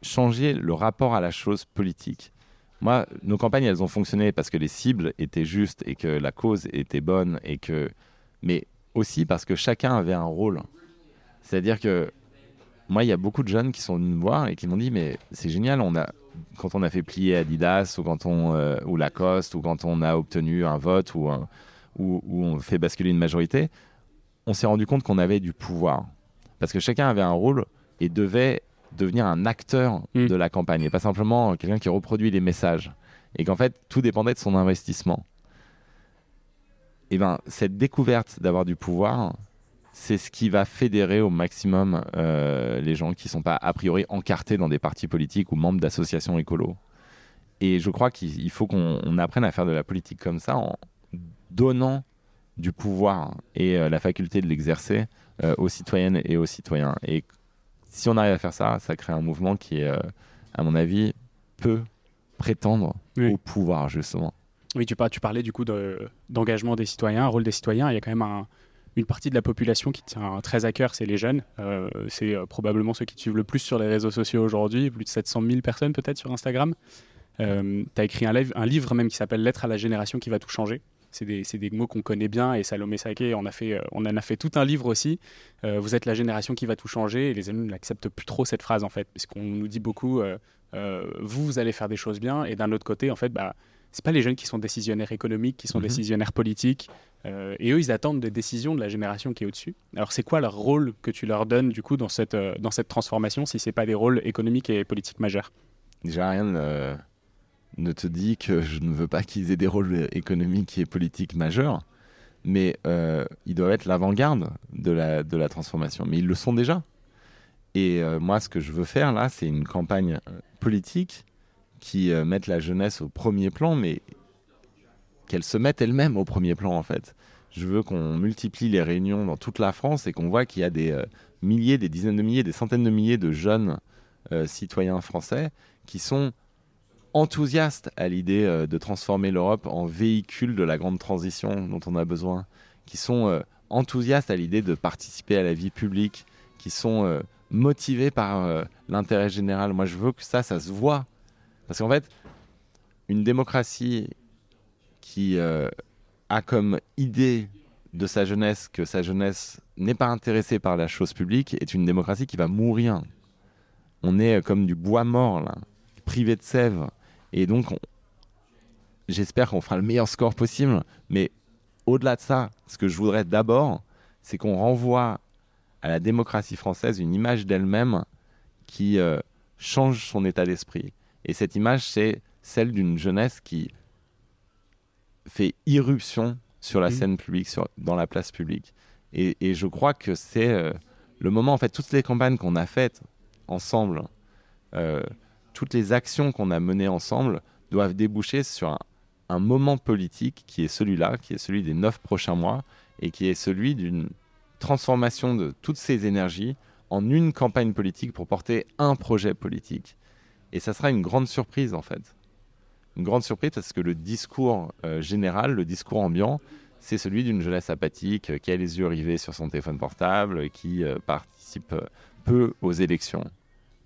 changer le rapport à la chose politique. Moi, nos campagnes, elles ont fonctionné parce que les cibles étaient justes et que la cause était bonne et que, mais aussi parce que chacun avait un rôle. C'est-à-dire que moi, il y a beaucoup de jeunes qui sont venus me voir et qui m'ont dit mais c'est génial, on a quand on a fait plier Adidas ou quand on euh, ou Lacoste ou quand on a obtenu un vote ou, ou, on fait basculer une majorité, on s'est rendu compte qu'on avait du pouvoir parce que chacun avait un rôle et devait devenir un acteur mm. de la campagne et pas simplement quelqu'un qui reproduit les messages et qu'en fait tout dépendait de son investissement. Et ben cette découverte d'avoir du pouvoir, c'est ce qui va fédérer au maximum euh, les gens qui ne sont pas a priori encartés dans des partis politiques ou membres d'associations écolo. Et je crois qu'il faut qu'on apprenne à faire de la politique comme ça en donnant du pouvoir et euh, la faculté de l'exercer euh, aux citoyennes et aux citoyens. Et si on arrive à faire ça, ça crée un mouvement qui, est, euh, à mon avis, peut prétendre au pouvoir, justement. Oui, tu, tu parlais du coup d'engagement des citoyens, rôle des citoyens. Il y a quand même une partie de la population qui tient très à cœur, c'est les jeunes. c'est probablement ceux qui te suivent le plus sur les réseaux sociaux aujourd'hui, plus de 700 000 personnes peut-être sur Instagram. tu as écrit un, un livre même qui s'appelle Lettre à la génération qui va tout changer c'est des, mots qu'on connaît bien et Salomé Saké on, a fait, euh, on en a fait tout un livre aussi. Euh, vous êtes la génération qui va tout changer et les jeunes n'acceptent plus trop cette phrase en fait, parce qu'on nous dit beaucoup euh, vous, vous allez faire des choses bien et d'un autre côté, en fait, bah, c'est pas les jeunes qui sont décisionnaires économiques, qui sont mhm. décisionnaires politiques et eux, ils attendent des décisions de la génération qui est au-dessus. Alors, c'est quoi leur rôle que tu leur donnes du coup dans cette, dans cette transformation si c'est pas des rôles économiques et politiques majeurs? Déjà, rien ne te dit que je ne veux pas qu'ils aient des rôles économiques et politiques majeurs, mais euh, ils doivent être l'avant-garde de la, de la transformation. Mais ils le sont déjà. Et euh, moi, ce que je veux faire là, c'est une campagne euh, politique qui mette la jeunesse au premier plan, mais qu'elle se mette elle-même au premier plan en fait. Je veux qu'on multiplie les réunions dans toute la France et qu'on voit qu'il y a des milliers, des dizaines de milliers, des centaines de milliers de jeunes citoyens français qui sont enthousiastes à l'idée euh, de transformer l'Europe en véhicule de la grande transition dont on a besoin, qui sont euh, enthousiastes à l'idée de participer à la vie publique, qui sont euh, motivés par l'intérêt général. Moi, je veux que ça, ça se voit. Parce qu'en fait, une démocratie qui a comme idée de sa jeunesse que sa jeunesse n'est pas intéressée par la chose publique est une démocratie qui va mourir. On est comme du bois mort, privé de sève. Et donc, j'espère qu'on fera le meilleur score possible. Mais au-delà de ça, ce que je voudrais d'abord, c'est qu'on renvoie à la démocratie française une image d'elle-même qui euh, change son état d'esprit. Et cette image, c'est celle d'une jeunesse qui fait irruption sur la mmh. scène publique, sur, dans la place publique. Et, je crois que c'est euh, le moment, en fait, toutes les campagnes qu'on a faites ensemble, euh, toutes les actions qu'on a menées ensemble doivent déboucher sur un, moment politique qui est celui-là, qui est celui des neuf prochains mois, et qui est celui d'une transformation de toutes ces énergies en une campagne politique pour porter un projet politique. Et ça sera une grande surprise en fait. Une grande surprise parce que le discours euh, général, le discours ambiant, c'est celui d'une jeunesse apathique euh, qui a les yeux rivés sur son téléphone portable, qui euh, participe peu aux élections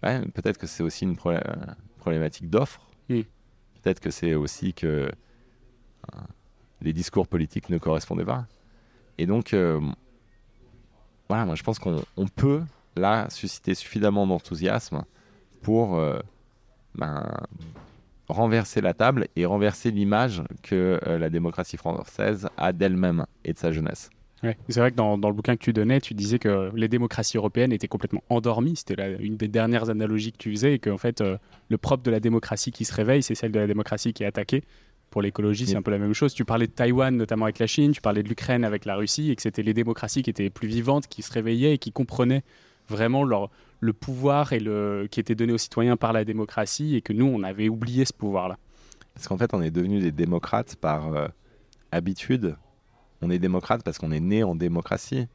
peut-être que c'est aussi une problématique d'offre. Peut-être que c'est aussi que les discours politiques ne correspondaient pas. Et donc, voilà, moi je pense qu'on peut là susciter suffisamment d'enthousiasme pour ben, renverser la table et renverser l'image que la démocratie française a d'elle-même et de sa jeunesse. C'est vrai que dans, le bouquin que tu donnais, tu disais que les démocraties européennes étaient complètement endormies. C'était une des dernières analogies que tu faisais et qu'en fait, euh, le propre de la démocratie qui se réveille, c'est celle de la démocratie qui est attaquée. Pour l'écologie, c'est un peu la même chose. Tu parlais de Taïwan, notamment avec la Chine, tu parlais de l'Ukraine avec la Russie, et que c'était les démocraties qui étaient plus vivantes, qui se réveillaient et qui comprenaient vraiment leur, le pouvoir et le, qui était donné aux citoyens par la démocratie, et que nous, on avait oublié ce pouvoir-là. Parce qu'en fait, on est devenus des démocrates par euh, habitude on est démocrate parce qu'on est né en démocratie.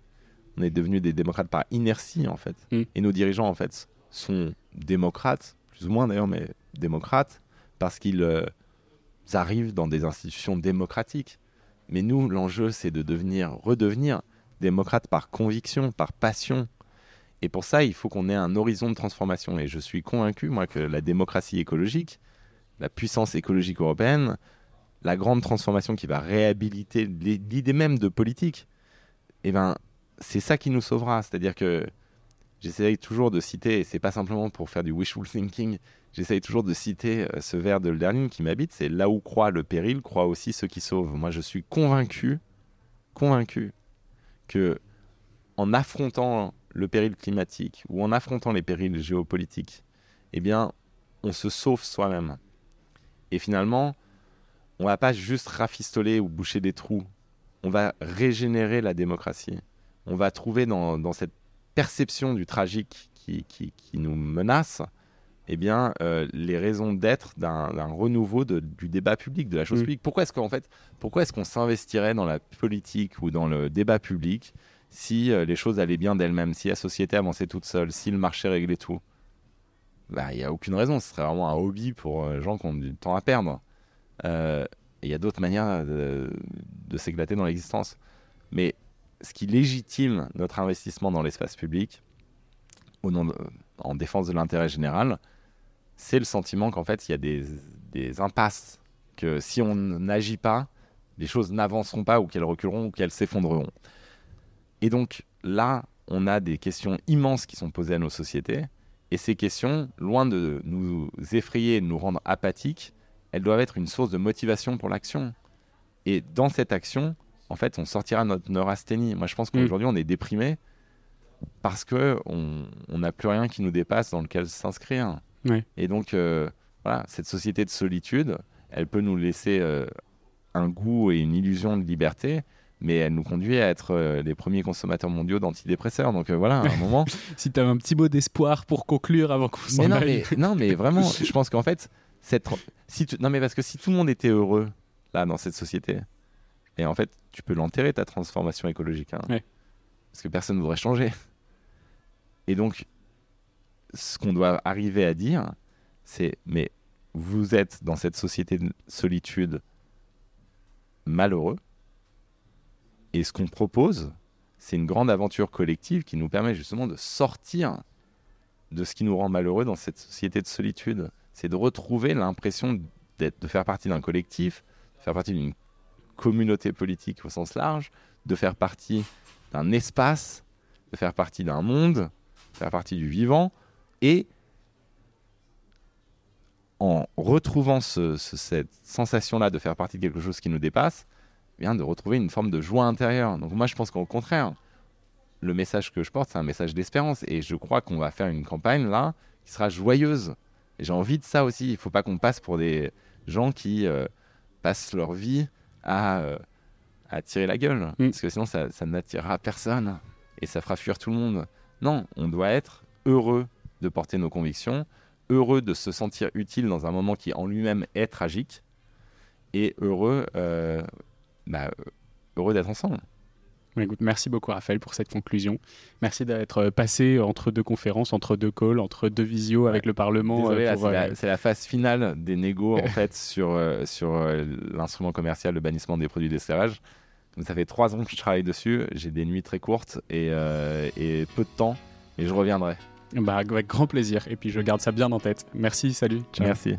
On est devenu des démocrates par inertie, en fait. Mm. Et nos dirigeants, en fait, sont démocrates, plus ou moins d'ailleurs, mais démocrates, parce qu'ils euh, arrivent dans des institutions démocratiques. Mais nous, l'enjeu, c'est de devenir, redevenir démocrate par conviction, par passion. Et pour ça, il faut qu'on ait un horizon de transformation. Et je suis convaincu, moi, que la démocratie écologique, la puissance écologique européenne, la grande transformation qui va réhabiliter l'idée même de politique, eh ben, c'est ça qui nous sauvera. C'est-à-dire que j'essaye toujours de citer, et c'est pas simplement pour faire du wishful thinking, j'essaye toujours de citer euh, ce vers de Lerling qui m'habite, c'est là où croit le péril, croit aussi ceux qui sauvent. Moi, je suis convaincu, convaincu que en affrontant le péril climatique ou en affrontant les périls géopolitiques, eh bien, on se sauve soi-même. Et finalement, on va pas juste rafistoler ou boucher des trous. On va régénérer la démocratie. On va trouver dans, cette perception du tragique qui, qui, nous menace, eh bien, euh, les raisons d'être d'un renouveau du débat public, de la chose publique. Pourquoi est-ce qu'en fait, pourquoi est-ce qu'on s'investirait dans la politique ou dans le débat public si euh, les choses allaient bien d'elles-mêmes, si la société avançait toute seule, si le marché réglait tout Bah, il n'y a aucune raison. Ce serait vraiment un hobby pour euh, les gens qui ont du temps à perdre. Euh, il y a d'autres manières de, s'éclater dans l'existence. Mais ce qui légitime notre investissement dans l'espace public, en défense de l'intérêt général, c'est le sentiment qu'en fait, il y a des impasses, que si on n'agit pas, les choses n'avanceront pas ou qu'elles reculeront ou qu'elles s'effondreront. Et donc là, on a des questions immenses qui sont posées à nos sociétés. Et ces questions, loin de nous effrayer, de nous rendre apathiques, elles doivent être une source de motivation pour l'action. Et dans cette action, en fait, on sortira notre neurasthénie. Moi, je pense Mm. qu'aujourd'hui, on est déprimé parce que on n'a plus rien qui nous dépasse dans lequel s'inscrire. Et donc, euh, voilà, cette société de solitude, elle peut nous laisser euh, un goût et une illusion de liberté, mais elle nous conduit à être euh, les premiers consommateurs mondiaux d'antidépresseurs. Donc euh, voilà, à un moment. [LAUGHS] Si tu as un petit mot d'espoir pour conclure avant qu'on s'en non, mais, non, mais vraiment, [LAUGHS] je pense qu'en fait, cette, si tu- non, mais parce que si tout le monde était heureux là dans cette société, et en fait, tu peux l'enterrer ta transformation écologique, hein, Ouais. parce que personne ne voudrait changer. Et donc, ce qu'on doit arriver à dire, c'est mais vous êtes dans cette société de solitude malheureux, et ce qu'on propose, c'est une grande aventure collective qui nous permet justement de sortir de ce qui nous rend malheureux dans cette société de solitude. C'est de retrouver l'impression d'être, de faire partie d'un collectif, de faire partie d'une communauté politique au sens large, de faire partie d'un espace, de faire partie d'un monde, de faire partie du vivant, et en retrouvant ce- ce- cette sensation-là de faire partie de quelque chose qui nous dépasse, bien de retrouver une forme de joie intérieure. Donc moi je pense qu'au contraire, le message que je porte, c'est un message d'espérance. Et je crois qu'on va faire une campagne là qui sera joyeuse. Et j'ai envie de ça aussi. Il ne faut pas qu'on passe pour des gens qui euh, passent leur vie à, euh, à tirer la gueule. Mm. Parce que sinon, ça, ça n'attirera personne. Et ça fera fuir tout le monde. Non, on doit être heureux de porter nos convictions, heureux de se sentir utile dans un moment qui en lui-même est tragique, et heureux, euh, bah, heureux d'être ensemble. Écoute, merci beaucoup Raphaël pour cette conclusion. Merci d'être passé entre deux conférences, entre deux calls, entre deux visios avec le Parlement. Désolé, euh, c'est, euh, la, c'est la phase finale des négos en [LAUGHS] fait sur, euh, sur l'instrument commercial, le bannissement des produits d'esclavage. Ça fait trois ans que je travaille dessus. J'ai des nuits très courtes et, et peu de temps, et je reviendrai. bah, avec grand plaisir. Et puis je garde ça bien en tête. Merci, salut. Ciao. Merci.